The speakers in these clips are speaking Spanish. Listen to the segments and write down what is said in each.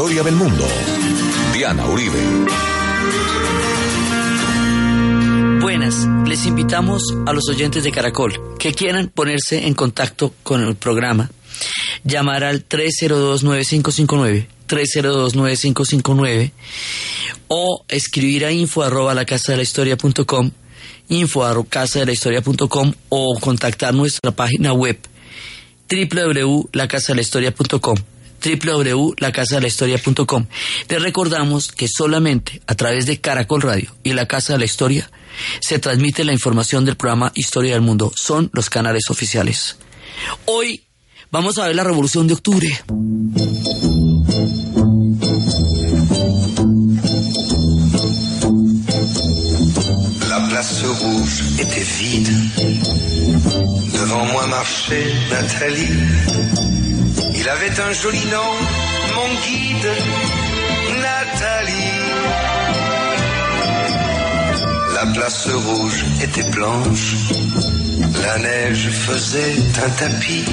historia del mundo. Diana Uribe. Buenas, les invitamos a los oyentes de Caracol que quieran ponerse en contacto con el programa. Llamar al 302-9559, 302-9559 o escribir a info arroba la casa de la historia punto com, info arroba casa de la historia punto com o contactar nuestra página web www.lacasadelahistoria.com www.lacasadelahistoria.com Les recordamos que solamente a través de Caracol Radio y La Casa de la Historia se transmite la información del programa Historia del Mundo. Son los canales oficiales. Hoy vamos a ver la Revolución de Octubre. La place rouge était vide. Devant moi marchait Nathalie. Il avait un joli nom, mon guide, Nathalie. La place rouge était blanche, la neige faisait un tapis.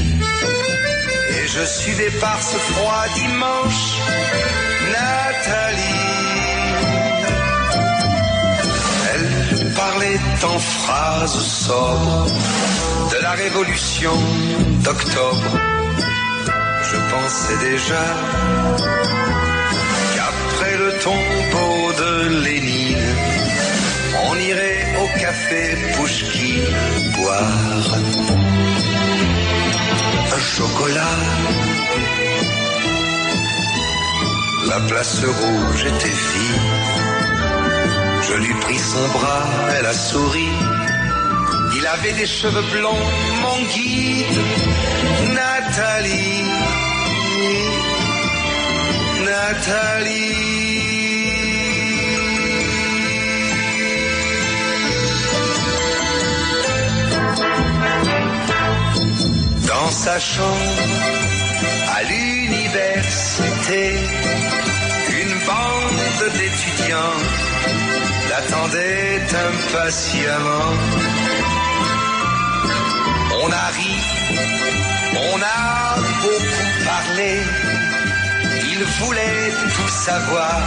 Et je suivais par ce froid dimanche, Nathalie. Elle parlait en phrases sobres de la révolution d'octobre. Je pensais déjà qu'après le tombeau de Lénine, on irait au café Pouchki boire un chocolat. La place rouge était vide. Je lui pris son bras, elle a souri. Il avait des cheveux blonds, mon guide, Nathalie. Nathalie. Dans sa chambre, à l'université, une bande d'étudiants l'attendait impatiemment. On a ri, on a beaucoup parlé, il voulait tout savoir.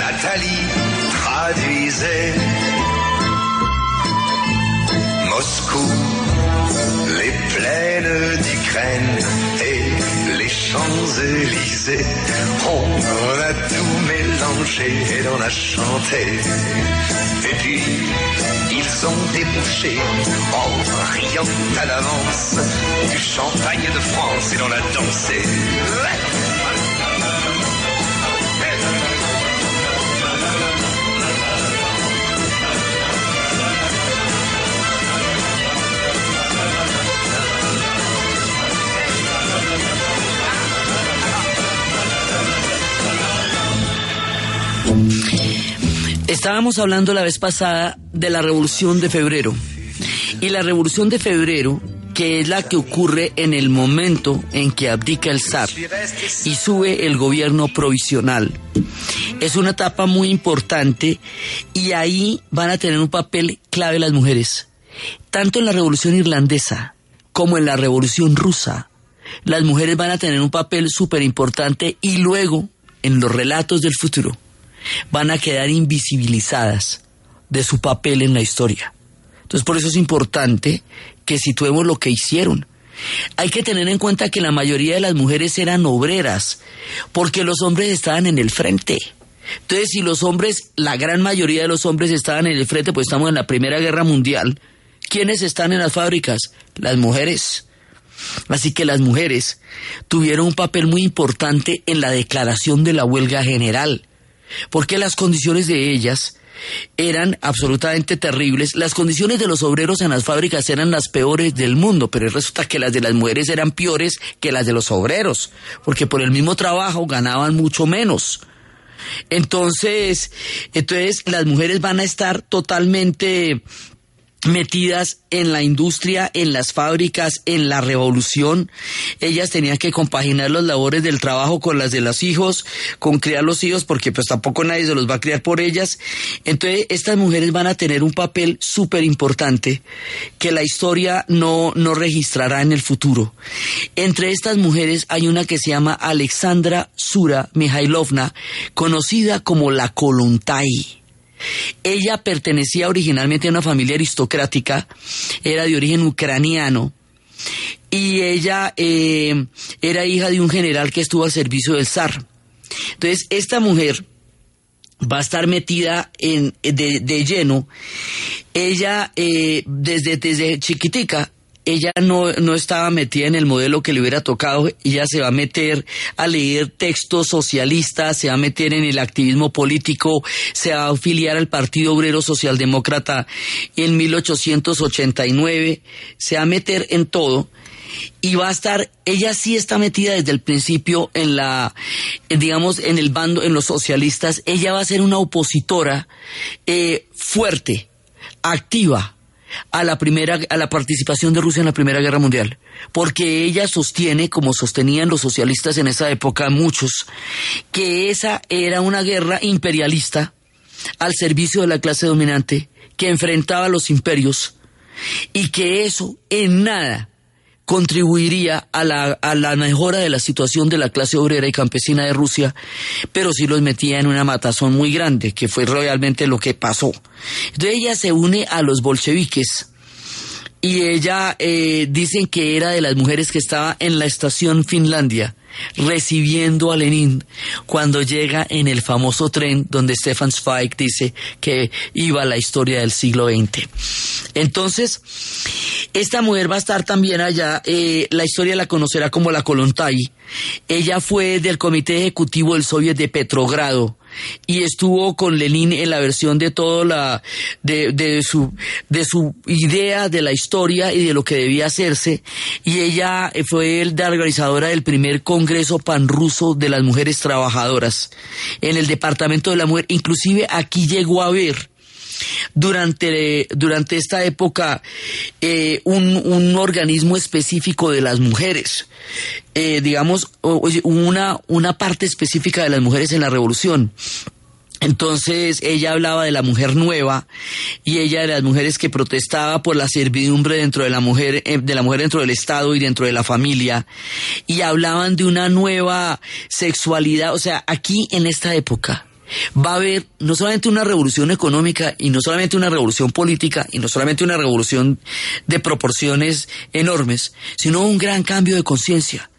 Nathalie traduisait Moscou, les plaines d'Ukraine et les Champs-Élysées. On a tout mélangé et on a chanté. Et puis, ils ont débouché en riant à l'avance du champagne de France et l'on a dansé. Estábamos hablando la vez pasada de la Revolución de Febrero. Y la Revolución de Febrero, que es la que ocurre en el momento en que abdica el zar y sube el gobierno provisional, es una etapa muy importante y ahí van a tener un papel clave las mujeres. Tanto en la Revolución Irlandesa como en la Revolución Rusa, las mujeres van a tener un papel súper importante y luego en los relatos del futuro van a quedar invisibilizadas de su papel en la historia. Entonces por eso es importante que situemos lo que hicieron. Hay que tener en cuenta que la mayoría de las mujeres eran obreras, porque los hombres estaban en el frente. Entonces, si los hombres, la gran mayoría de los hombres estaban en el frente, pues estamos en la Primera Guerra Mundial, ¿quiénes están en las fábricas? Las mujeres. Así que las mujeres tuvieron un papel muy importante en la declaración de la huelga general porque las condiciones de ellas eran absolutamente terribles. Las condiciones de los obreros en las fábricas eran las peores del mundo, pero resulta que las de las mujeres eran peores que las de los obreros, porque por el mismo trabajo ganaban mucho menos. Entonces, entonces las mujeres van a estar totalmente metidas en la industria, en las fábricas, en la revolución. Ellas tenían que compaginar las labores del trabajo con las de los hijos, con criar los hijos, porque pues tampoco nadie se los va a criar por ellas. Entonces, estas mujeres van a tener un papel súper importante que la historia no, no registrará en el futuro. Entre estas mujeres hay una que se llama Alexandra Sura Mihailovna, conocida como la Kolontai. Ella pertenecía originalmente a una familia aristocrática, era de origen ucraniano, y ella eh, era hija de un general que estuvo al servicio del zar. Entonces, esta mujer va a estar metida en, de, lleno. Ella, eh, desde, desde chiquitica, ella no, no estaba metida en el modelo que le hubiera tocado, ella se va a meter a leer textos socialistas, se va a meter en el activismo político, se va a afiliar al Partido Obrero Socialdemócrata en 1889, se va a meter en todo y va a estar, ella sí está metida desde el principio en la, digamos, en el bando, en los socialistas, ella va a ser una opositora eh, fuerte, activa, a la primera a la participación de Rusia en la Primera Guerra Mundial, porque ella sostiene, como sostenían los socialistas en esa época muchos, que esa era una guerra imperialista al servicio de la clase dominante que enfrentaba a los imperios y que eso en nada contribuiría a la, a la mejora de la situación de la clase obrera y campesina de Rusia, pero sí los metía en una matazón muy grande, que fue realmente lo que pasó. Entonces ella se une a los bolcheviques y ella eh, dicen que era de las mujeres que estaba en la estación Finlandia recibiendo a Lenin cuando llega en el famoso tren donde Stefan Zweig dice que iba la historia del siglo XX. Entonces, esta mujer va a estar también allá, eh, la historia la conocerá como la Kolontai. Ella fue del comité ejecutivo del Soviet de Petrogrado y estuvo con Lenin en la versión de todo la de, de, su de su idea de la historia y de lo que debía hacerse. Y ella fue la organizadora del primer congreso panruso de las mujeres trabajadoras en el departamento de la mujer. Inclusive aquí llegó a ver durante, durante esta época eh, un, un, organismo específico de las mujeres, eh, digamos, una, una parte específica de las mujeres en la revolución. Entonces ella hablaba de la mujer nueva y ella de las mujeres que protestaba por la servidumbre dentro de la mujer, eh, de la mujer dentro del Estado y dentro de la familia y hablaban de una nueva sexualidad, o sea, aquí en esta época va a haber no solamente una revolución económica y no solamente una revolución política y no solamente una revolución de proporciones enormes, sino un gran cambio de conciencia.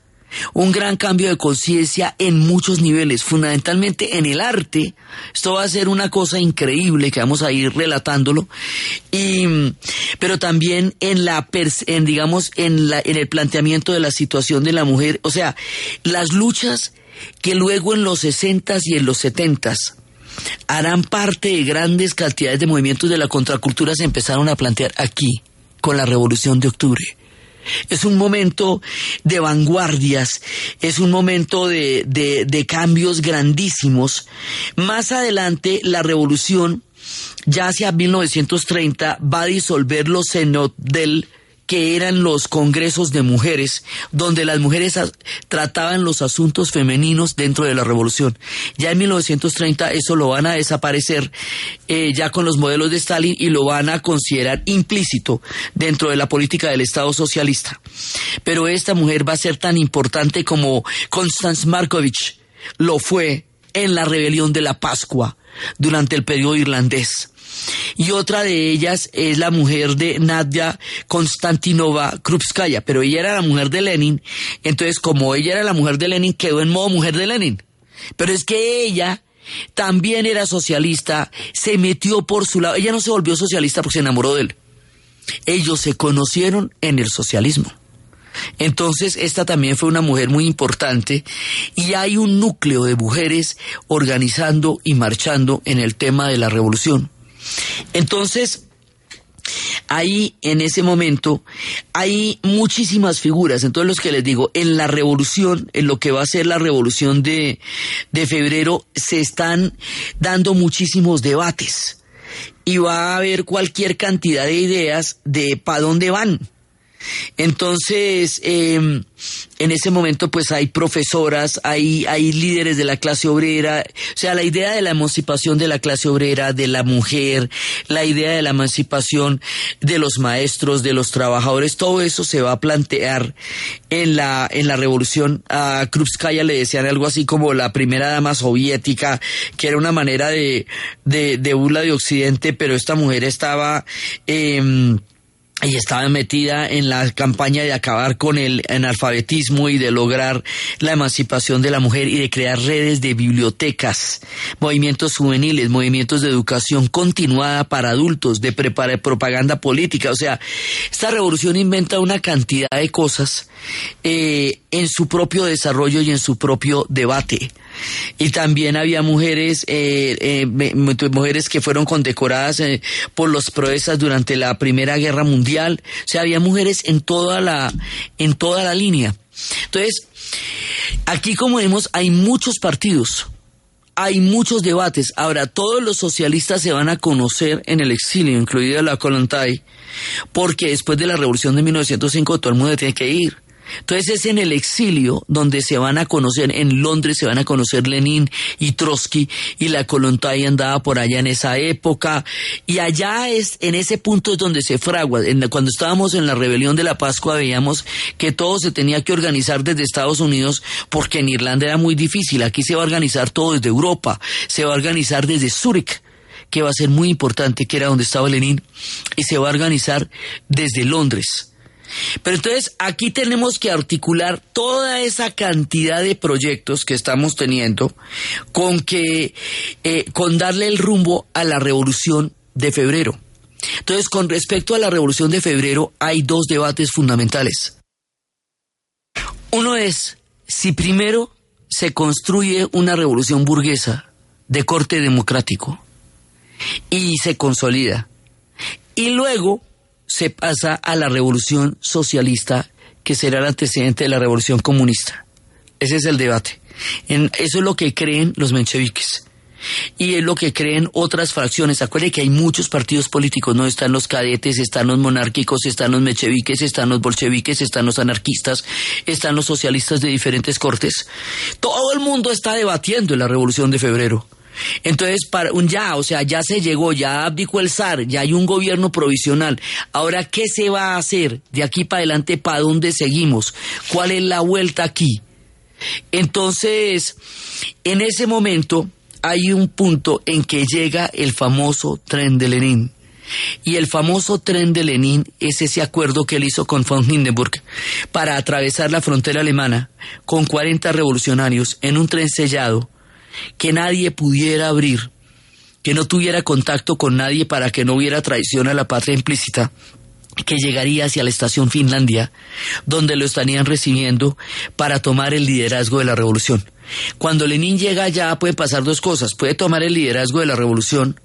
Un gran cambio de conciencia en muchos niveles, fundamentalmente en el arte. Esto va a ser una cosa increíble que vamos a ir relatándolo. Y, pero también en la, digamos, en la, en el planteamiento de la situación de la mujer. O sea, las luchas que luego en los 60 y en los 70 harán parte de grandes cantidades de movimientos de la contracultura se empezaron a plantear aquí, con la Revolución de Octubre. Es un momento de vanguardias, es un momento de, de, cambios grandísimos. Más adelante, la revolución, ya hacia 1930, va a disolver los del que eran los congresos de mujeres, donde las mujeres trataban los asuntos femeninos dentro de la revolución. Ya en 1930 eso lo van a desaparecer eh, ya con los modelos de Stalin y lo van a considerar implícito dentro de la política del Estado socialista. Pero esta mujer va a ser tan importante como Konstanz Markovich lo fue en la rebelión de la Pascua durante el periodo irlandés y otra de ellas es la mujer de Nadia Konstantinova Krupskaya, pero ella era la mujer de Lenin, entonces como ella era la mujer de Lenin, quedó en modo mujer de Lenin. Pero es que ella también era socialista, se metió por su lado, ella no se volvió socialista porque se enamoró de él. Ellos se conocieron en el socialismo. Entonces, esta también fue una mujer muy importante y hay un núcleo de mujeres organizando y marchando en el tema de la revolución. Entonces, ahí en ese momento hay muchísimas figuras. Entonces, los que les digo, en la revolución, en lo que va a ser la revolución de, de febrero, se están dando muchísimos debates. y va a haber cualquier cantidad de ideas de para dónde van. Entonces, em, en ese momento, pues hay profesoras, hay, hay líderes de la clase obrera, o sea, la idea de la emancipación de la clase obrera, de la mujer, la idea de la emancipación de los maestros, de los trabajadores, todo eso se va a plantear en la, en la revolución. A Krupskaya le decían algo así como la primera dama soviética, que era una manera de, de, de burla de Occidente, pero esta mujer estaba, eh, y estaba metida en la campaña de acabar con el analfabetismo y de lograr la emancipación de la mujer y de crear redes de bibliotecas, movimientos juveniles, movimientos de educación continuada para adultos, de propaganda política. O sea, esta revolución inventa una cantidad de cosas eh, en su propio desarrollo y en su propio debate y también había mujeres eh, eh, mujeres que fueron condecoradas eh, por los proezas durante la Primera Guerra Mundial o sea había mujeres en toda la en toda la línea entonces aquí como vemos hay muchos partidos hay muchos debates. Ahora, todos los socialistas se van a conocer en el exilio, incluida la Kolontai, porque después de la revolución de 1905 todo el mundo tiene que ir. Entonces es en el exilio donde se van a conocer, en Londres se van a conocer Lenin y Trotsky y la Kolontai andaba por allá en esa época y allá es, en ese punto es donde se fragua. cuando estábamos en la rebelión de la Pascua veíamos que todo se tenía que organizar desde Estados Unidos porque en Irlanda era muy difícil. Aquí se va a organizar todo desde Europa, se va a organizar desde Zúrich que va a ser muy importante, que era donde estaba Lenin, y se va a organizar desde Londres. Pero entonces aquí tenemos que articular toda esa cantidad de proyectos que estamos teniendo con que, eh, con darle el rumbo a la revolución de febrero. Entonces, con respecto a la revolución de febrero, hay dos debates fundamentales. Uno es si primero se construye una revolución burguesa de corte democrático y se consolida. Y luego se pasa a la revolución socialista que será el antecedente de la revolución comunista. Ese es el debate. Eso es lo que creen los mencheviques. Y es lo que creen otras fracciones. Acuérdense que hay muchos partidos políticos, ¿no? Están los cadetes, están los monárquicos, están los mencheviques, están los bolcheviques, están los anarquistas, están los socialistas de diferentes cortes. Todo el mundo está debatiendo en la revolución de febrero. Entonces, para un ya, o sea, ya se llegó, ya abdicó el SAR, ya hay un gobierno provisional. Ahora, ¿qué se va a hacer de aquí para adelante? ¿Para dónde seguimos? ¿Cuál es la vuelta aquí? Entonces, en ese momento hay un punto en que llega el famoso tren de Lenin. Y el famoso tren de Lenin es ese acuerdo que él hizo con von Hindenburg para atravesar la frontera alemana con 40 revolucionarios en un tren sellado que nadie pudiera abrir, que no tuviera contacto con nadie para que no hubiera traición a la patria implícita, que llegaría hacia la estación Finlandia, donde lo estarían recibiendo para tomar el liderazgo de la revolución. Cuando Lenin llega allá puede pasar dos cosas, puede tomar el liderazgo de la revolución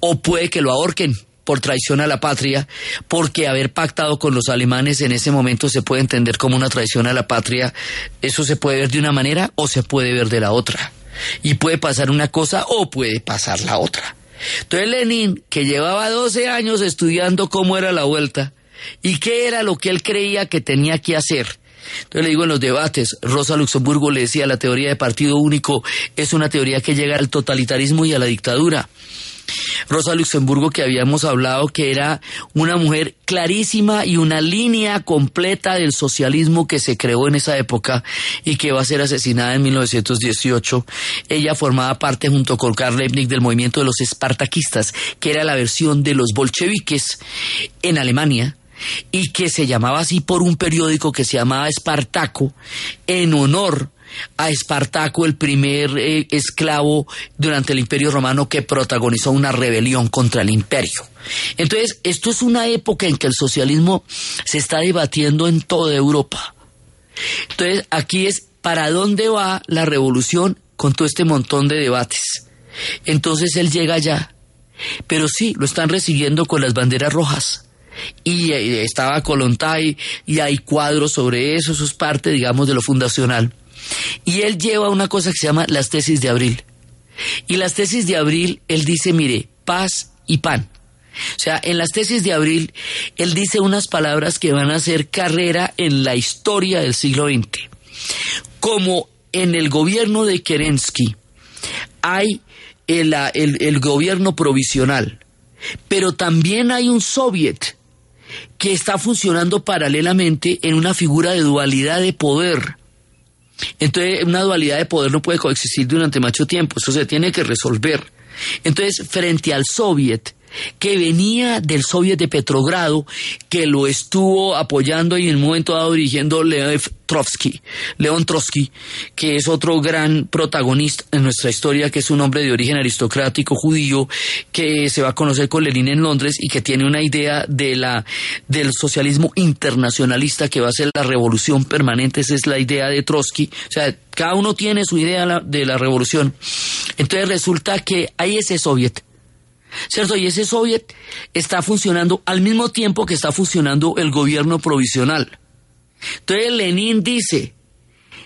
o puede que lo ahorquen por traición a la patria, porque haber pactado con los alemanes en ese momento se puede entender como una traición a la patria, eso se puede ver de una manera o se puede ver de la otra. Y puede pasar una cosa o puede pasar la otra. Entonces Lenin, que llevaba 12 años estudiando cómo era la vuelta y qué era lo que él creía que tenía que hacer, entonces le digo en los debates, Rosa Luxemburgo le decía la teoría de partido único es una teoría que llega al totalitarismo y a la dictadura. Rosa Luxemburgo que habíamos hablado que era una mujer clarísima y una línea completa del socialismo que se creó en esa época y que va a ser asesinada en 1918. Ella formaba parte junto con Karl Leibniz del movimiento de los espartaquistas, que era la versión de los bolcheviques en Alemania y que se llamaba así por un periódico que se llamaba Espartaco en honor a Espartaco, el primer eh, esclavo durante el Imperio Romano que protagonizó una rebelión contra el imperio. Entonces, esto es una época en que el socialismo se está debatiendo en toda Europa. Entonces, aquí es para dónde va la revolución con todo este montón de debates. Entonces él llega allá, pero sí, lo están recibiendo con las banderas rojas y eh, estaba Colontay y hay cuadros sobre eso, eso es parte, digamos, de lo fundacional. Y él lleva una cosa que se llama las tesis de abril. Y las tesis de abril, él dice, mire, paz y pan. O sea, en las tesis de abril, él dice unas palabras que van a hacer carrera en la historia del siglo XX. Como en el gobierno de Kerensky hay el, el gobierno provisional, pero también hay un soviet que está funcionando paralelamente en una figura de dualidad de poder. Entonces, una dualidad de poder no puede coexistir durante mucho tiempo, eso se tiene que resolver. Entonces, frente al soviet, que venía del Soviet de Petrogrado, que lo estuvo apoyando y en un momento dado dirigiendo Lev Trotsky, León Trotsky, que es otro gran protagonista en nuestra historia, que es un hombre de origen aristocrático judío, que se va a conocer con Lenin en Londres y que tiene una idea de la, del socialismo internacionalista que va a ser la revolución permanente, esa es la idea de Trotsky, o sea, cada uno tiene su idea de la revolución. Entonces resulta que hay ese soviet ¿Cierto? Y ese soviet está funcionando al mismo tiempo que está funcionando el gobierno provisional. Entonces Lenin dice,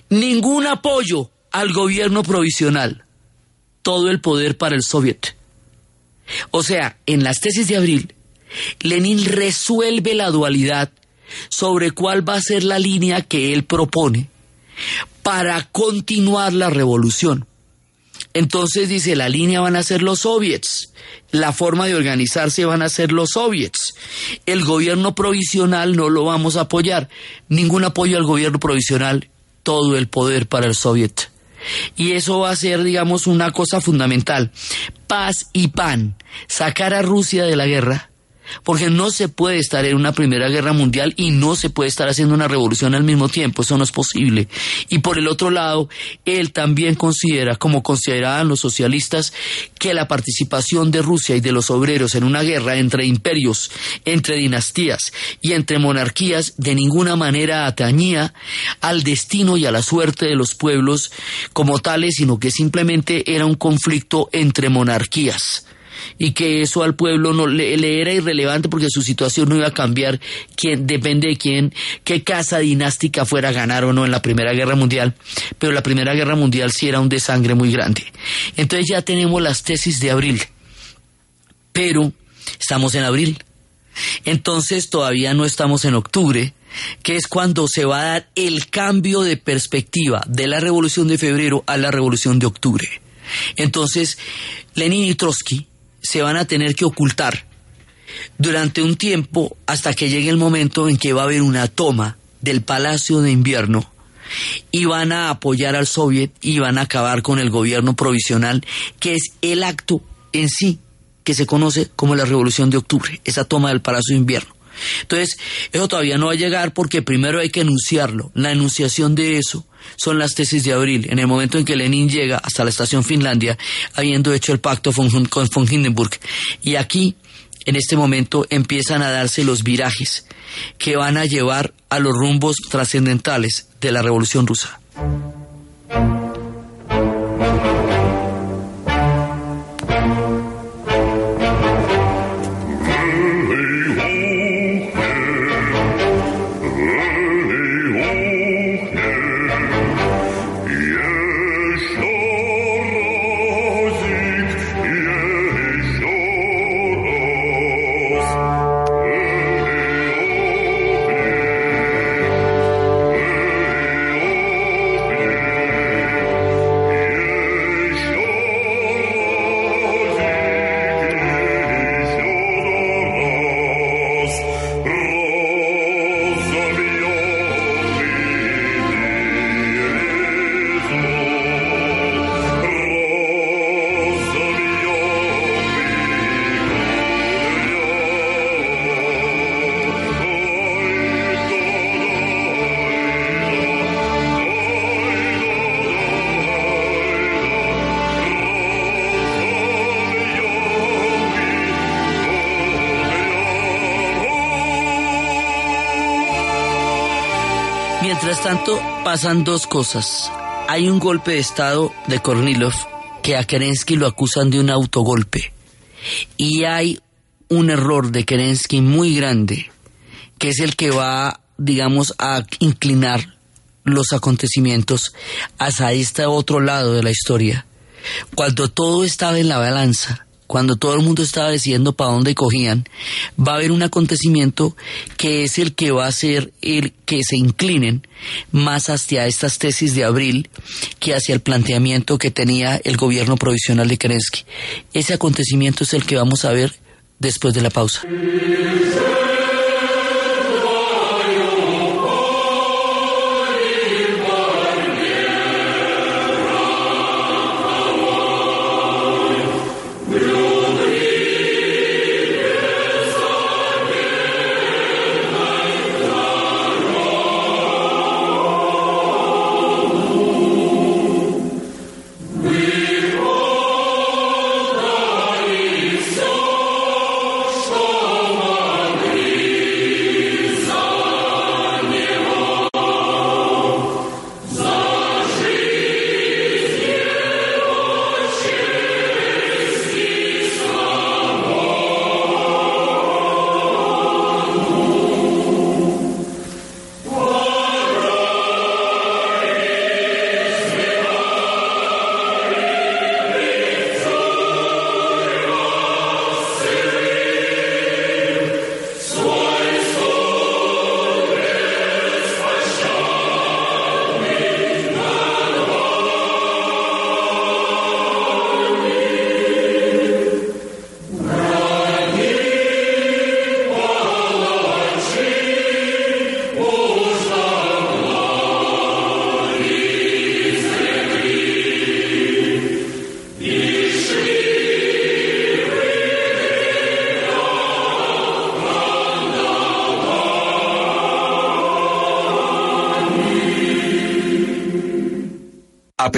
ningún apoyo al gobierno provisional, todo el poder para el soviet. O sea, en las tesis de abril, Lenin resuelve la dualidad sobre cuál va a ser la línea que él propone para continuar la revolución. Entonces dice, la línea van a ser los soviets, la forma de organizarse van a ser los soviets. El gobierno provisional no lo vamos a apoyar. Ningún apoyo al gobierno provisional, todo el poder para el soviet. Y eso va a ser, digamos, una cosa fundamental. Paz y pan. Sacar a Rusia de la guerra porque no se puede estar en una primera guerra mundial y no se puede estar haciendo una revolución al mismo tiempo, eso no es posible. Y por el otro lado, él también considera, como consideraban los socialistas, que la participación de Rusia y de los obreros en una guerra entre imperios, entre dinastías y entre monarquías de ninguna manera atañía al destino y a la suerte de los pueblos como tales, sino que simplemente era un conflicto entre monarquías y que eso al pueblo no le, era irrelevante porque su situación no iba a cambiar, depende de quién, qué casa dinástica fuera a ganar o no en la Primera Guerra Mundial, pero la Primera Guerra Mundial sí era un desangre muy grande. Entonces ya tenemos las tesis de abril, pero estamos en abril. Entonces todavía no estamos en octubre, que es cuando se va a dar el cambio de perspectiva de la revolución de febrero a la revolución de octubre. Entonces, Lenin y Trotsky se van a tener que ocultar durante un tiempo hasta que llegue el momento en que va a haber una toma del Palacio de Invierno y van a apoyar al Soviet y van a acabar con el gobierno provisional, que es el acto en sí que se conoce como la Revolución de Octubre, esa toma del Palacio de Invierno. Entonces, eso todavía no va a llegar porque primero hay que enunciarlo. La enunciación de eso son las tesis de abril, en el momento en que Lenin llega hasta la estación Finlandia, habiendo hecho el pacto con von Hindenburg. Y aquí, en este momento, empiezan a darse los virajes que van a llevar a los rumbos trascendentales de la Revolución Rusa. Pasan dos cosas. Hay un golpe de estado de Kornilov que a Kerensky lo acusan de un autogolpe. Y hay un error de Kerensky muy grande, que es el que va, digamos, a inclinar los acontecimientos hacia este otro lado de la historia. Cuando todo estaba en la balanza, cuando todo el mundo estaba decidiendo para dónde cogían, va a haber un acontecimiento que es el que va a hacer el que se inclinen más hacia estas tesis de abril que hacia el planteamiento que tenía el gobierno provisional de Kerensky. Ese acontecimiento es el que vamos a ver después de la pausa.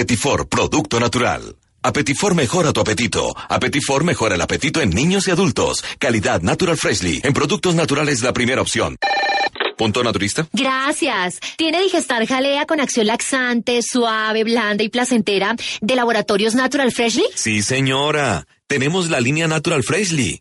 Apetifor, producto natural. Apetifor mejora tu apetito. Apetifor mejora el apetito en niños y adultos. Calidad Natural Freshly. En productos naturales la primera opción. ¿Punto naturista? Gracias. ¿Tiene Digestar Jalea con acción laxante, suave, blanda y placentera de Laboratorios Natural Freshly? Sí, señora. Tenemos la línea Natural Freshly.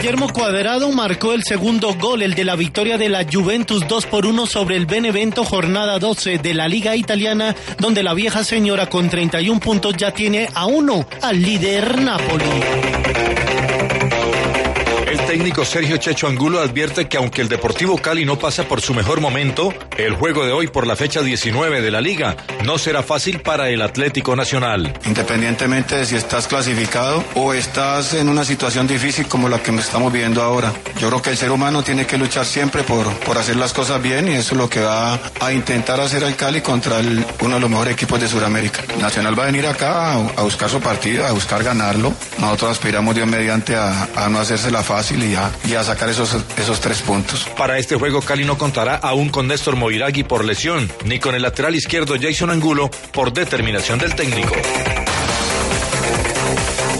Guillermo Cuadrado marcó el segundo gol, el de la victoria de la Juventus 2 por 1 sobre el Benevento, jornada 12 de la Liga Italiana, donde la vieja señora con 31 puntos ya tiene a uno al líder Napoli. El técnico Sergio Checho Angulo advierte que aunque el Deportivo Cali no pasa por su mejor momento, el juego de hoy por la fecha 19 de la liga no será fácil para el Atlético Nacional. Independientemente de si estás clasificado o estás en una situación difícil como la que estamos viviendo ahora. Yo creo que el ser humano tiene que luchar siempre por, por hacer las cosas bien y eso es lo que va a intentar hacer al Cali contra el- uno de los mejores equipos de Sudamérica. Nacional va a venir acá a, buscar su partido, a buscar ganarlo. Nosotros aspiramos Dios mediante a, a no hacérsela fácil y a, y a sacar esos, esos tres puntos. Para este juego Cali no contará aún con Néstor Moiragui por lesión, ni con el lateral izquierdo Jason Angulo por determinación del técnico.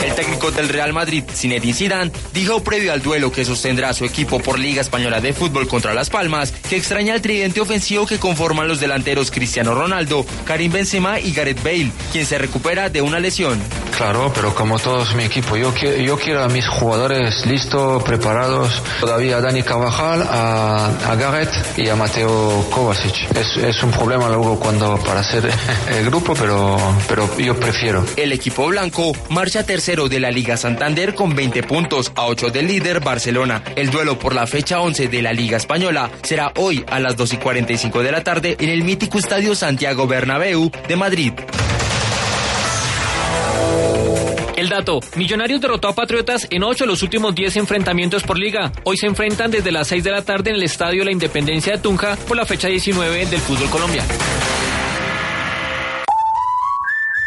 El técnico del Real Madrid, Zinedine Zidane, dijo previo al duelo que sostendrá su equipo por Liga Española de Fútbol contra Las Palmas que extraña el tridente ofensivo que conforman los delanteros Cristiano Ronaldo, Karim Benzema y Gareth Bale, quien se recupera de una lesión. Claro, pero como todos mi equipo, yo, qui- yo quiero a mis jugadores listos, preparados. Todavía a Dani Carvajal, a, a Gareth y a Mateo Kovacic. Es, es un problema luego cuando para hacer el grupo, pero, pero yo prefiero. El equipo blanco marcha tercero de la Liga Santander con 20 puntos a 8 del líder Barcelona. El duelo por la fecha 11 de la Liga Española será hoy a las 2 y 45 de la tarde en el mítico Estadio Santiago Bernabéu de Madrid. El dato, Millonarios derrotó a Patriotas en 8 de los últimos 10 enfrentamientos por liga. Hoy se enfrentan desde las 6 de la tarde en el Estadio La Independencia de Tunja por la fecha 19 del fútbol colombiano.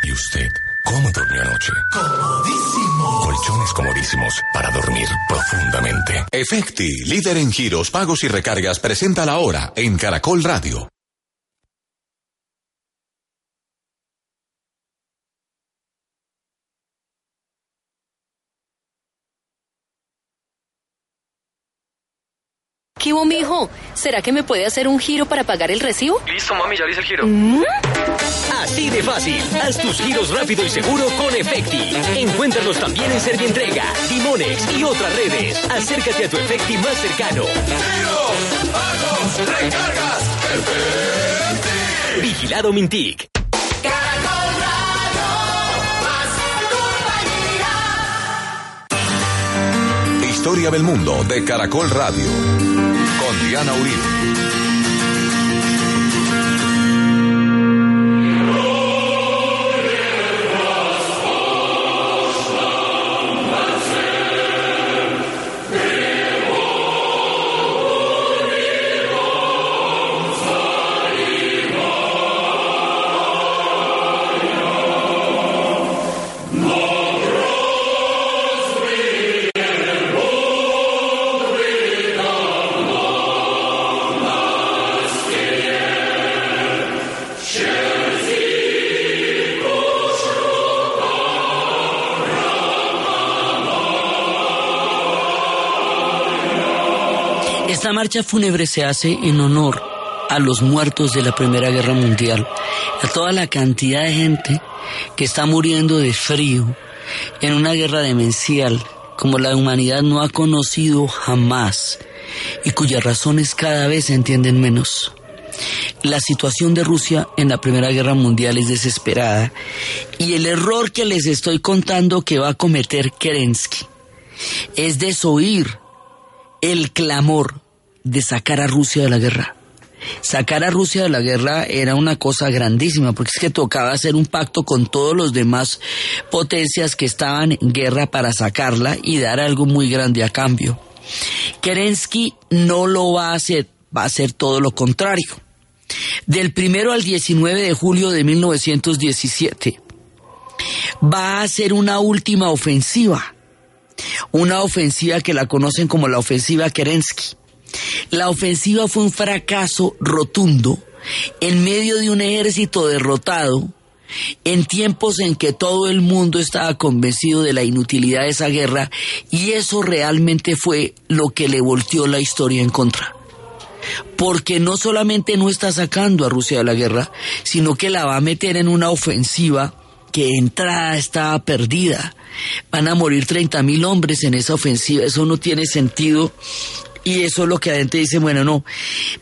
¿Y usted cómo durmió anoche? Comodísimo. Colchones comodísimos para dormir profundamente. Efecti, líder en giros, pagos y recargas, presenta la hora en Caracol Radio. ¿Qué hubo, mijo? ¿Será que me puede hacer un giro para pagar el recibo? Listo, mami, ya le hice el giro. Así de fácil. Haz tus giros rápido y seguro con Efecti. Encuéntralos también en Servientrega, Timonex y otras redes. Acércate a tu Efecti más cercano. Giros, pagos, recargas, Efecti. Vigilado Mintic. Historia del mundo de Caracol Radio. Con Diana Uribe. Esta marcha fúnebre se hace en honor a los muertos de la Primera Guerra Mundial, a toda la cantidad de gente que está muriendo de frío en una guerra demencial como la humanidad no ha conocido jamás y cuyas razones cada vez se entienden menos. La situación de Rusia en la Primera Guerra Mundial es desesperada y el error que les estoy contando que va a cometer Kerensky es desoír el clamor de sacar a Rusia de la guerra. Sacar a Rusia de la guerra era una cosa grandísima, porque es que tocaba hacer un pacto con todos los demás potencias que estaban en guerra para sacarla y dar algo muy grande a cambio. Kerensky no lo va a hacer, va a hacer todo lo contrario. Del primero al 19 de julio de 1917 va a hacer una última ofensiva, una ofensiva que la conocen como la ofensiva Kerensky. La ofensiva fue un fracaso rotundo en medio de un ejército derrotado, en tiempos en que todo el mundo estaba convencido de la inutilidad de esa guerra, y eso realmente fue lo que le volteó la historia en contra. Porque no solamente no está sacando a Rusia de la guerra, sino que la va a meter en una ofensiva que entrada estaba perdida. Van a morir 30 mil hombres en esa ofensiva, eso no tiene sentido y eso es lo que la gente dice, bueno, no,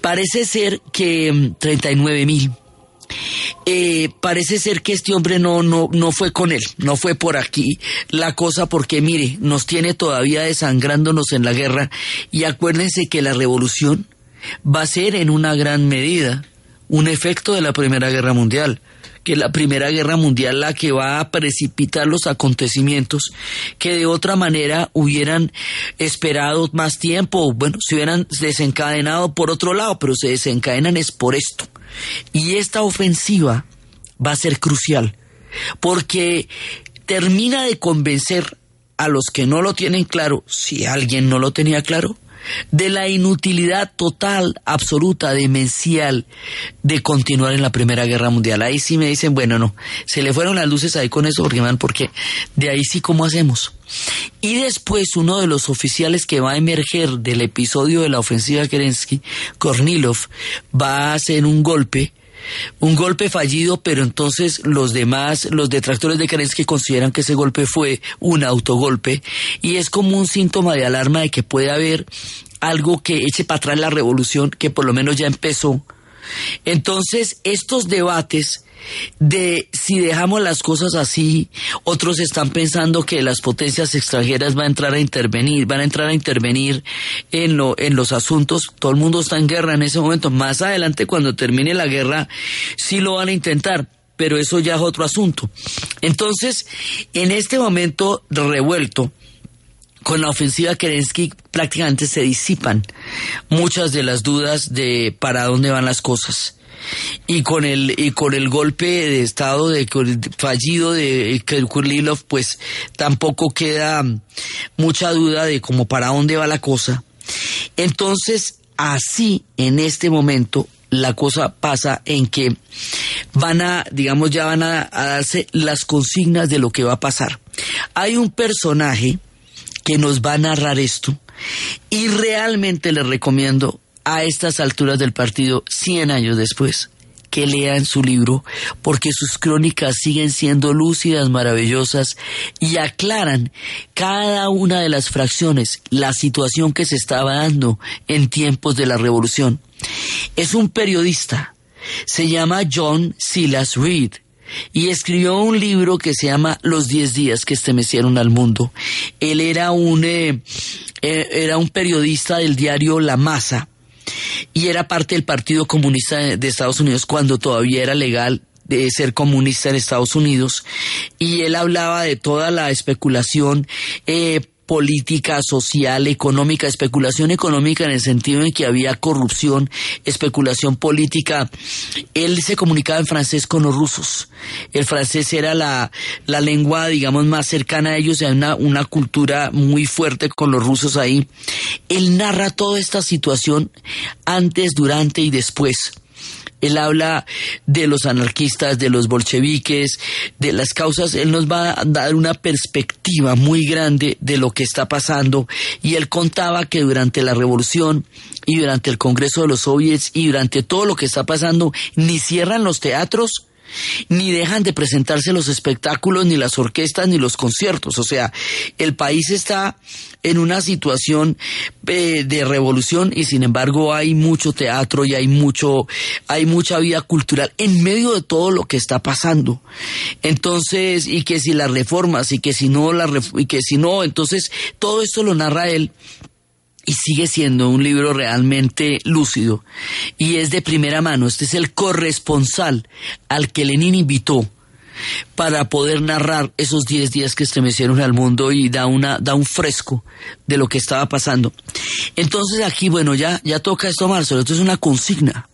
parece ser que 39 mil. Eh, parece ser que este hombre no, no, no fue con él, no fue por aquí. La cosa porque mire, nos tiene todavía desangrándonos en la guerra. Y acuérdense que la revolución va a ser en una gran medida un efecto de la Primera Guerra Mundial que la Primera Guerra Mundial la que va a precipitar los acontecimientos que de otra manera hubieran esperado más tiempo, bueno, se hubieran desencadenado por otro lado, pero se desencadenan es por esto. Y esta ofensiva va a ser crucial, porque termina de convencer a los que no lo tienen claro, si alguien no lo tenía claro, de la inutilidad total, absoluta, demencial de continuar en la Primera Guerra Mundial. Ahí sí me dicen, bueno, no, se le fueron las luces ahí con eso, porque, porque de ahí sí, ¿cómo hacemos? Y después uno de los oficiales que va a emerger del episodio de la ofensiva Kerensky, Kornilov, va a hacer un golpe un golpe fallido, pero entonces los demás, los detractores de Kerensky consideran que ese golpe fue un autogolpe y es como un síntoma de alarma de que puede haber algo que eche para atrás la revolución que por lo menos ya empezó. Entonces, estos debates de si dejamos las cosas así, otros están pensando que las potencias extranjeras van a entrar a intervenir, van a entrar a intervenir en, lo, en los asuntos, todo el mundo está en guerra en ese momento, más adelante cuando termine la guerra sí lo van a intentar, pero eso ya es otro asunto. Entonces, en este momento revuelto, con la ofensiva Kerensky prácticamente se disipan muchas de las dudas de para dónde van las cosas. Y con el y con el golpe de estado de fallido de Kurlilov pues tampoco queda mucha duda de cómo para dónde va la cosa. Entonces así en este momento la cosa pasa en que van a digamos ya van a, a darse las consignas de lo que va a pasar. Hay un personaje que nos va a narrar esto. Y realmente les recomiendo a estas alturas del partido, 100 años después, que lean su libro, porque sus crónicas siguen siendo lúcidas, maravillosas y aclaran cada una de las fracciones, la situación que se estaba dando en tiempos de la revolución. Es un periodista, se llama John Silas Reed y escribió un libro que se llama Los diez días que estremecieron al mundo. Él era un, eh, eh, era un periodista del diario La Masa y era parte del Partido Comunista de Estados Unidos cuando todavía era legal de ser comunista en Estados Unidos y él hablaba de toda la especulación eh, política, social, económica, especulación económica en el sentido en que había corrupción, especulación política. Él se comunicaba en francés con los rusos. El francés era la, la lengua, digamos, más cercana a ellos, hay una, una cultura muy fuerte con los rusos ahí. Él narra toda esta situación antes, durante y después. Él habla de los anarquistas, de los bolcheviques, de las causas. Él nos va a dar una perspectiva muy grande de lo que está pasando. Y él contaba que durante la revolución y durante el Congreso de los Soviets y durante todo lo que está pasando, ni cierran los teatros, ni dejan de presentarse los espectáculos, ni las orquestas, ni los conciertos. O sea, el país está en una situación eh, de revolución y sin embargo hay mucho teatro y hay mucho, hay mucha vida cultural en medio de todo lo que está pasando. Entonces, y que si las reformas y que si no la y que si no, entonces todo esto lo narra él y sigue siendo un libro realmente lúcido y es de primera mano. Este es el corresponsal al que Lenin invitó para poder narrar esos 10 días que estremecieron al mundo y da una da un fresco de lo que estaba pasando. Entonces aquí, bueno, ya ya toca esto marzo, esto es una consigna.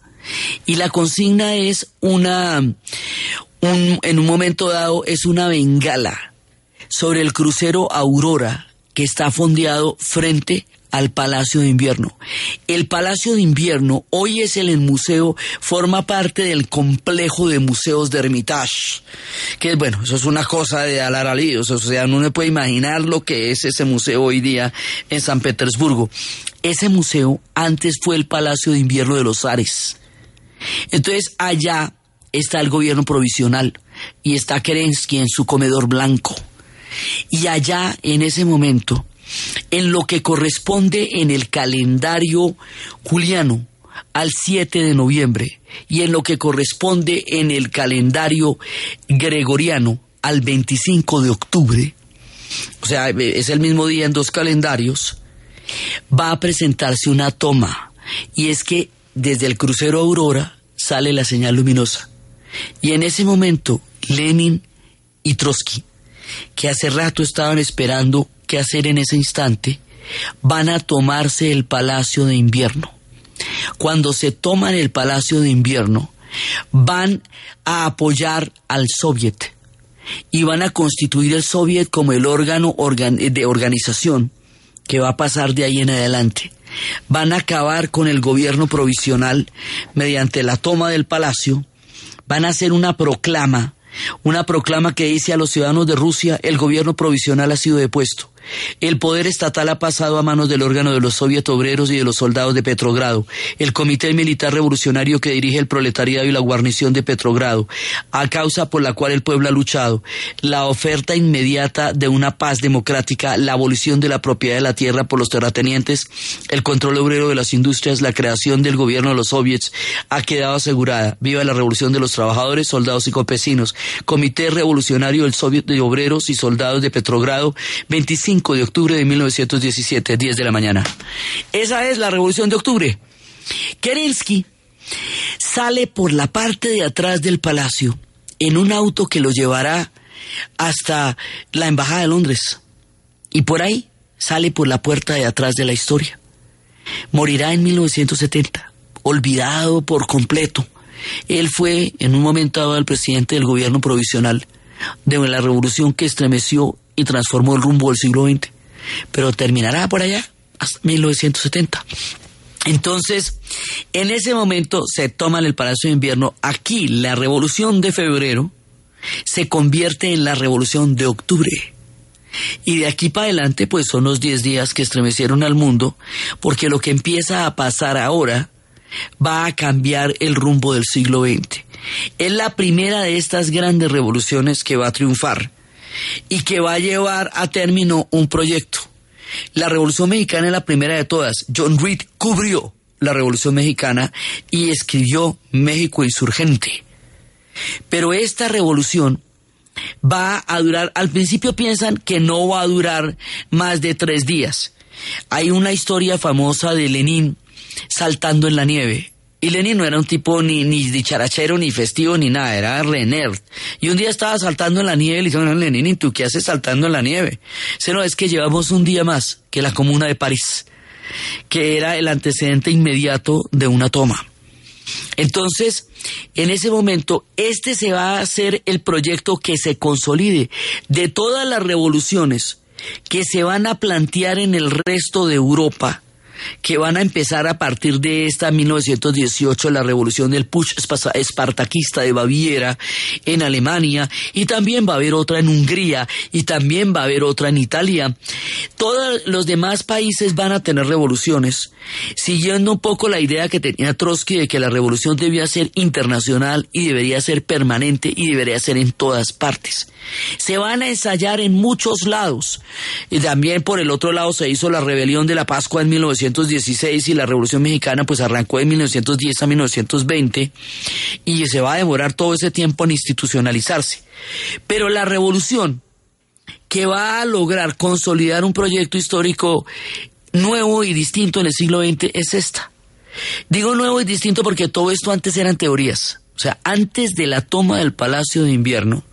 Y la consigna es una un, en un momento dado es una bengala sobre el crucero Aurora que está fondeado frente al Palacio de Invierno. El Palacio de Invierno hoy es el museo, forma parte del complejo de museos de Hermitage, que bueno, eso es una cosa de alaralíos, o sea, no me puede imaginar lo que es ese museo hoy día en San Petersburgo. Ese museo antes fue el Palacio de Invierno de los Ares. Entonces allá está el gobierno provisional y está Kerensky en su comedor blanco. Y allá en ese momento en lo que corresponde en el calendario juliano al 7 de noviembre y en lo que corresponde en el calendario gregoriano al 25 de octubre, o sea, es el mismo día en dos calendarios, va a presentarse una toma. Y es que desde el crucero Aurora sale la señal luminosa. Y en ese momento Lenin y Trotsky, que hace rato estaban esperando qué hacer en ese instante, van a tomarse el Palacio de Invierno. Cuando se toman el Palacio de Invierno, van a apoyar al Soviet y van a constituir el Soviet como el órgano de organización que va a pasar de ahí en adelante. Van a acabar con el gobierno provisional mediante la toma del palacio, van a hacer una proclama, una proclama que dice a los ciudadanos de Rusia el gobierno provisional ha sido depuesto. El poder estatal ha pasado a manos del órgano de los soviet obreros y de los soldados de Petrogrado, el Comité Militar Revolucionario que dirige el proletariado y la guarnición de Petrogrado, a causa por la cual el pueblo ha luchado, la oferta inmediata de una paz democrática, la abolición de la propiedad de la tierra por los terratenientes, el control obrero de las industrias, la creación del gobierno de los soviets, ha quedado asegurada. Viva la revolución de los trabajadores, soldados y campesinos. Comité Revolucionario del Soviet de Obreros y Soldados de Petrogrado, 25 de octubre de 1917, 10 de la mañana. Esa es la revolución de octubre. Kerensky sale por la parte de atrás del palacio en un auto que lo llevará hasta la Embajada de Londres. Y por ahí sale por la puerta de atrás de la historia. Morirá en 1970, olvidado por completo. Él fue en un momento dado el presidente del gobierno provisional de la revolución que estremeció y transformó el rumbo del siglo XX, pero terminará por allá hasta 1970. Entonces, en ese momento se toma el Palacio de Invierno. Aquí la revolución de febrero se convierte en la revolución de octubre. Y de aquí para adelante, pues son los 10 días que estremecieron al mundo, porque lo que empieza a pasar ahora va a cambiar el rumbo del siglo XX. Es la primera de estas grandes revoluciones que va a triunfar y que va a llevar a término un proyecto. La Revolución Mexicana es la primera de todas. John Reed cubrió la Revolución Mexicana y escribió México Insurgente. Pero esta revolución va a durar, al principio piensan que no va a durar más de tres días. Hay una historia famosa de Lenin saltando en la nieve. Y Lenin no era un tipo ni, ni dicharachero, ni festivo, ni nada, era renerd. Y un día estaba saltando en la nieve y le dijeron, Lenin, ¿y tú qué haces saltando en la nieve? Se no, es que llevamos un día más que la Comuna de París, que era el antecedente inmediato de una toma. Entonces, en ese momento, este se va a hacer el proyecto que se consolide de todas las revoluciones que se van a plantear en el resto de Europa que van a empezar a partir de esta 1918 la revolución del Putsch espartaquista de Baviera en Alemania y también va a haber otra en Hungría y también va a haber otra en Italia. Todos los demás países van a tener revoluciones, siguiendo un poco la idea que tenía Trotsky de que la revolución debía ser internacional y debería ser permanente y debería ser en todas partes. Se van a ensayar en muchos lados. Y también por el otro lado se hizo la rebelión de la Pascua en 1916 y la Revolución Mexicana pues arrancó de 1910 a 1920 y se va a demorar todo ese tiempo en institucionalizarse. Pero la revolución que va a lograr consolidar un proyecto histórico nuevo y distinto en el siglo XX es esta. Digo nuevo y distinto porque todo esto antes eran teorías. O sea, antes de la toma del Palacio de Invierno,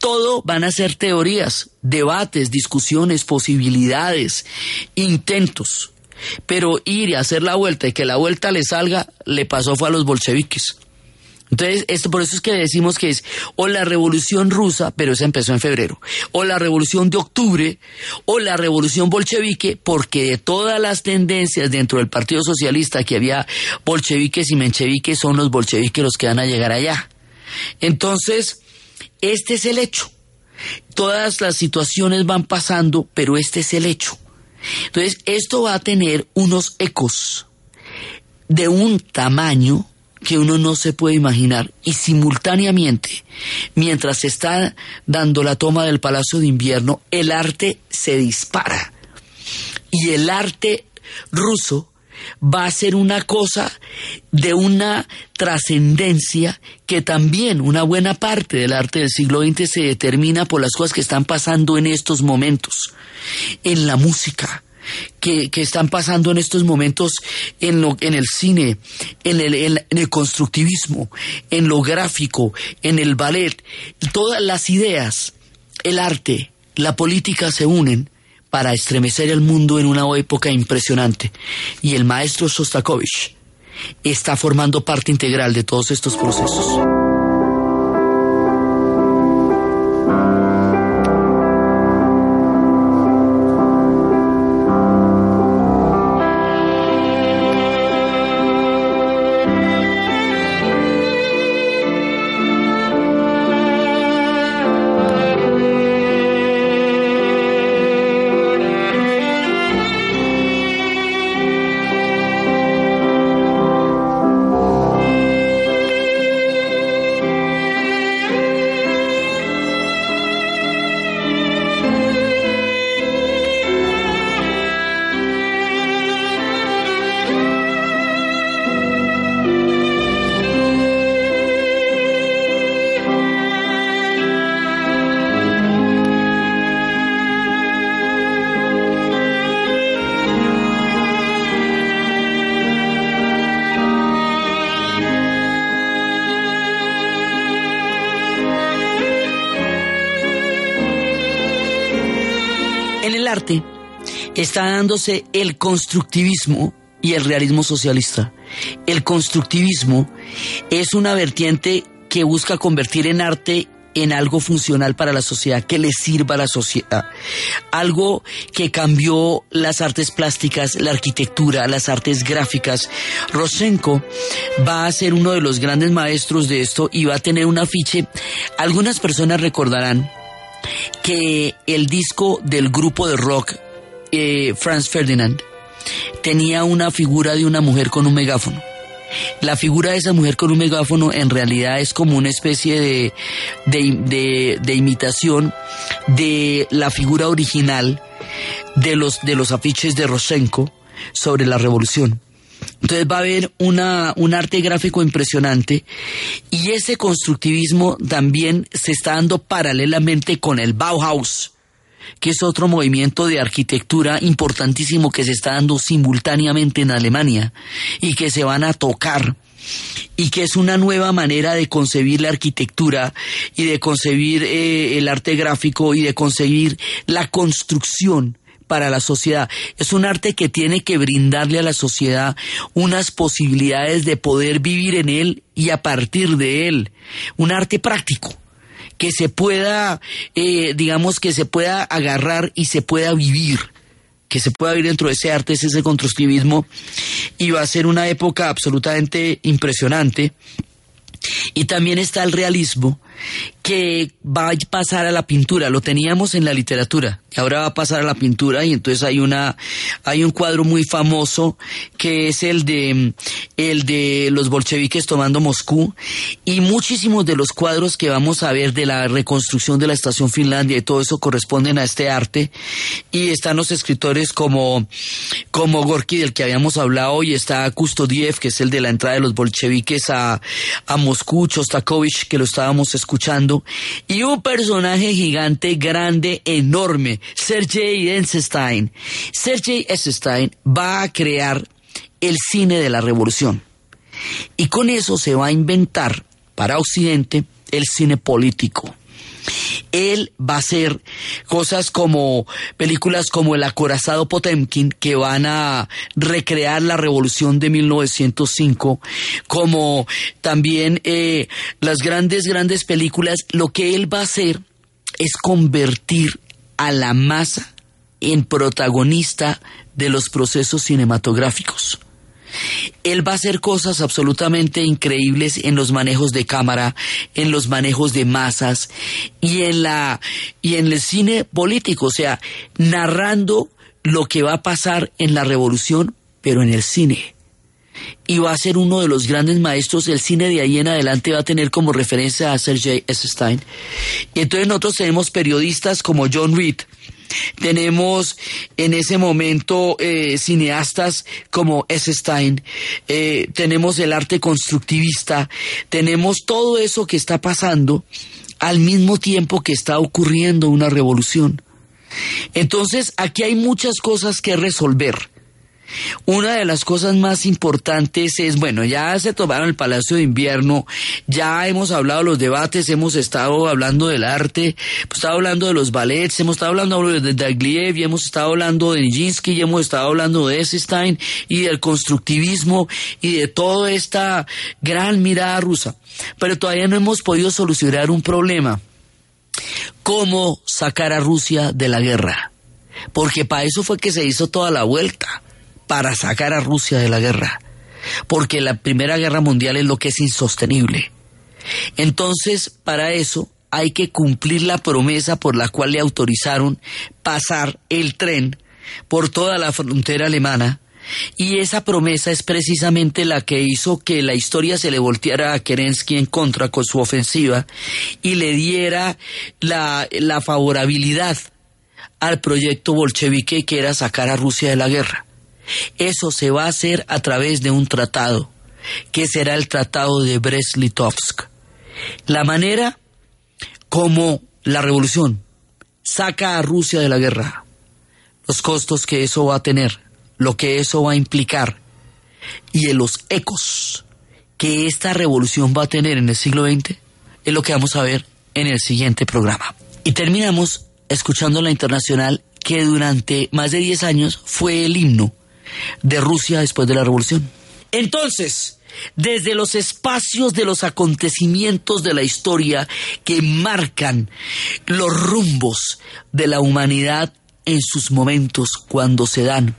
todo van a ser teorías, debates, discusiones, posibilidades, intentos. Pero ir y hacer la vuelta y que la vuelta le salga, le pasó fue a los bolcheviques. Entonces, esto por eso es que decimos que es o la revolución rusa, pero esa empezó en febrero, o la revolución de octubre, o la revolución bolchevique, porque de todas las tendencias dentro del Partido Socialista que había bolcheviques y mencheviques, son los bolcheviques los que van a llegar allá. Entonces, este es el hecho. Todas las situaciones van pasando, pero este es el hecho. Entonces, esto va a tener unos ecos de un tamaño que uno no se puede imaginar y simultáneamente, mientras se está dando la toma del Palacio de Invierno, el arte se dispara. Y el arte ruso va a ser una cosa de una trascendencia que también una buena parte del arte del siglo XX se determina por las cosas que están pasando en estos momentos, en la música, que, están pasando en estos momentos en, lo, en el cine, en el, en el, constructivismo, en lo gráfico, en el ballet. Todas las ideas, el arte, la política se unen para estremecer el mundo en una época impresionante. Y el maestro Sostakovich está formando parte integral de todos estos procesos. Está dándose el constructivismo y el realismo socialista. El constructivismo es una vertiente que busca convertir en arte en algo funcional para la sociedad, que le sirva a la sociedad. Algo que cambió las artes plásticas, la arquitectura, las artes gráficas. Rosenko va a ser uno de los grandes maestros de esto y va a tener un afiche. Algunas personas recordarán que el disco del grupo de rock eh, Franz Ferdinand tenía una figura de una mujer con un megáfono. La figura de esa mujer con un megáfono en realidad es como una especie de, de, de, imitación de la figura original de los, de los afiches de Rosenko sobre la revolución. Entonces va a haber una, un arte gráfico impresionante y ese constructivismo también se está dando paralelamente con el Bauhaus, que es otro movimiento de arquitectura importantísimo que se está dando simultáneamente en Alemania y que se van a tocar y que es una nueva manera de concebir la arquitectura y de concebir eh, el arte gráfico y de concebir la construcción para la sociedad. Es un arte que tiene que brindarle a la sociedad unas posibilidades de poder vivir en él y a partir de él. Un arte práctico que se pueda, eh, digamos, que se pueda agarrar y se pueda vivir que se pueda vivir dentro de ese arte, es ese constructivismo, y va a ser una época absolutamente impresionante. Y también está el realismo, que va a pasar a la pintura. Lo teníamos en la literatura, y ahora va a pasar a la pintura y entonces hay una hay un cuadro muy famoso que es el de el de los bolcheviques tomando Moscú y muchísimos de los cuadros que vamos a ver de la reconstrucción de la estación Finlandia y todo eso corresponden a este arte y están los escritores como como Gorky del que habíamos hablado y está Kustodiev que es el de la entrada de los bolcheviques a, a Moscú, Chostakovich que lo estábamos escuchando y un personaje gigante, grande, enorme Sergei Eisenstein. Sergei Eisenstein va a crear el cine de la revolución. Y con eso se va a inventar para Occidente el cine político. Él va a hacer cosas como películas como El acorazado Potemkin que van a recrear la revolución de 1905, como también eh, las grandes, grandes películas. Lo que él va a hacer es convertir a la masa en protagonista de los procesos cinematográficos. Él va a hacer cosas absolutamente increíbles en los manejos de cámara, en los manejos de masas y en la y en el cine político, o sea, narrando lo que va a pasar en la revolución, pero en el cine y va a ser uno de los grandes maestros del cine de ahí en adelante, va a tener como referencia a Sergei Eisenstein. Y entonces nosotros tenemos periodistas como John Reed, tenemos en ese momento eh, cineastas como Eisenstein, eh, tenemos el arte constructivista, tenemos todo eso que está pasando al mismo tiempo que está ocurriendo una revolución. Entonces, aquí hay muchas cosas que resolver. Una de las cosas más importantes es, bueno, ya se tomaron el Palacio de Invierno, ya hemos hablado de los debates, hemos estado hablando del arte, hemos estado hablando de los ballets, hemos estado hablando de Dagliev, y hemos estado hablando de Nijinsky, y hemos estado hablando de Eisenstein y del constructivismo y de toda esta gran mirada rusa. Pero todavía no hemos podido solucionar un problema. ¿Cómo sacar a Rusia de la guerra? Porque para eso fue que se hizo toda la vuelta para sacar a Rusia de la guerra, porque la Primera Guerra Mundial es lo que es insostenible. Entonces, para eso hay que cumplir la promesa por la cual le autorizaron pasar el tren por toda la frontera alemana, y esa promesa es precisamente la que hizo que la historia se le volteara a Kerensky en contra con su ofensiva y le diera la, la favorabilidad al proyecto bolchevique que era sacar a Rusia de la guerra. Eso se va a hacer a través de un tratado, que será el Tratado de Brest-Litovsk. La manera como la revolución saca a Rusia de la guerra, los costos que eso va a tener, lo que eso va a implicar y los ecos que esta revolución va a tener en el siglo XX es lo que vamos a ver en el siguiente programa. Y terminamos escuchando la internacional que durante más de 10 años fue el himno de Rusia después de la revolución. Entonces, desde los espacios de los acontecimientos de la historia que marcan los rumbos de la humanidad en sus momentos cuando se dan,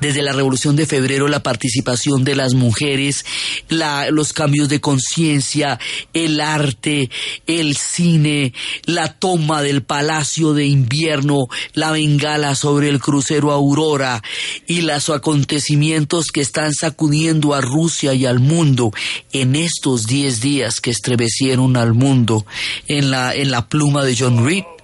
desde la Revolución de Febrero, la participación de las mujeres, los cambios de conciencia, el arte, el cine, la toma del Palacio de Invierno, la bengala sobre el crucero Aurora y los acontecimientos que están sacudiendo a Rusia y al mundo en estos diez días que estremecieron al mundo en la, en la pluma de John Reed,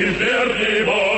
И зверь его